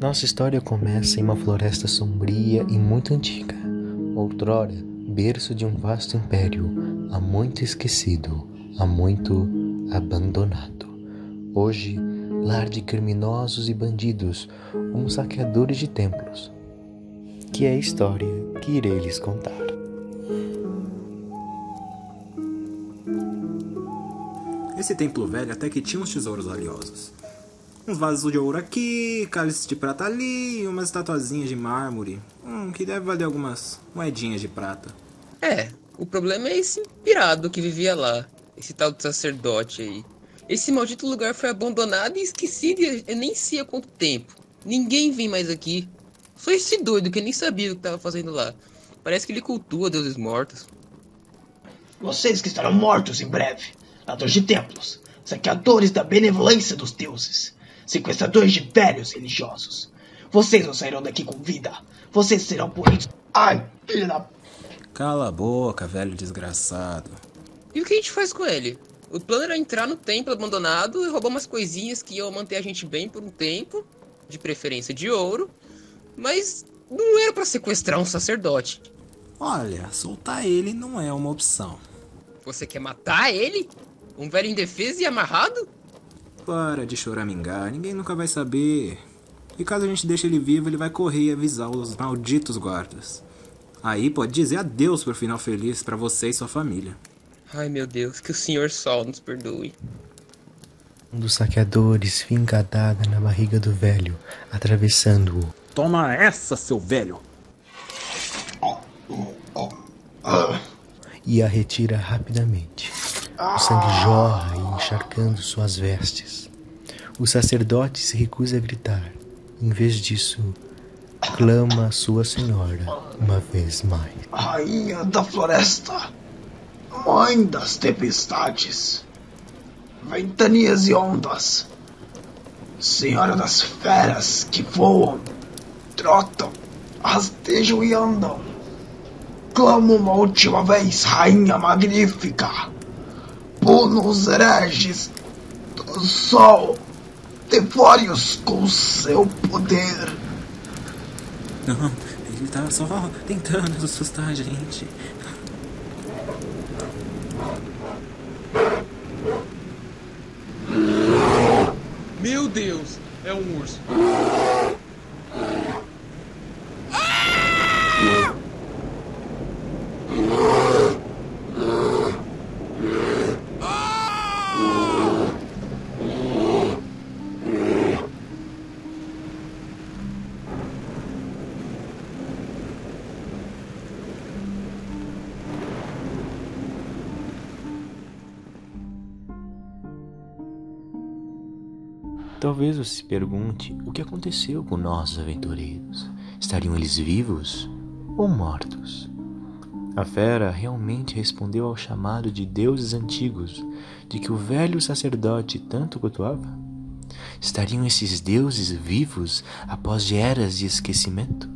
Nossa história começa em uma floresta sombria e muito antiga. Outrora, berço de um vasto império, há muito esquecido, há muito abandonado. Hoje, lar de criminosos e bandidos, como saqueadores de templos. Que é a história que irei lhes contar. Esse templo velho até que tinha uns tesouros valiosos. Uns vasos de ouro aqui, cálices de prata ali, umas estatuazinhas de mármore, hum, que deve valer algumas moedinhas de prata. É, o problema é esse pirado que vivia lá, esse tal de sacerdote aí. Esse maldito lugar foi abandonado e esquecido e nem sei há quanto tempo. Ninguém vem mais aqui. Só esse doido que nem sabia o que estava fazendo lá. Parece que ele cultua deuses mortos. Vocês que estarão mortos em breve, ladrões de templos, saqueadores da benevolência dos deuses, sequestradores de velhos religiosos. Vocês não sairão daqui com vida. Vocês serão punidos. Ai, filha da. Cala a boca, velho desgraçado. E o que a gente faz com ele? O plano era entrar no templo abandonado e roubar umas coisinhas que iam manter a gente bem por um tempo, de preferência de ouro, mas não era para sequestrar um sacerdote. Olha, soltar ele não é uma opção. Você quer matar ele? Um velho indefeso e amarrado? Para de choramingar, ninguém nunca vai saber. E caso a gente deixe ele vivo, ele vai correr e avisar os malditos guardas. Aí pode dizer adeus pro final feliz para você e sua família. Ai meu Deus, que o Senhor Sol nos perdoe. Um dos saqueadores finca a na barriga do velho, atravessando-o. Toma essa, seu velho! E a retira rapidamente. O sangue jorra encharcando suas vestes. O sacerdote se recusa a gritar. Em vez disso, clama a sua senhora uma vez mais. Rainha da floresta, mãe das tempestades, ventanias e ondas, senhora das feras que voam, trotam, rastejam e andam. Clamo uma última vez, rainha magnífica, puna os hereges do sol, devore-os com seu poder. Não, ele tá só tentando assustar a gente. Meu Deus, é um urso. Talvez você se pergunte o que aconteceu com nossos aventureiros. Estariam eles vivos ou mortos? A fera realmente respondeu ao chamado de deuses antigos de que o velho sacerdote tanto cultuava? Estariam esses deuses vivos após eras de esquecimento?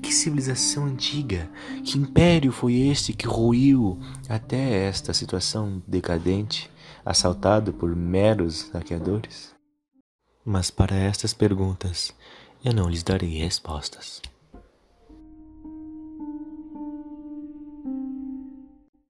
Que civilização antiga, que império foi este que ruiu até esta situação decadente, assaltado por meros saqueadores? Mas para estas perguntas eu não lhes darei respostas.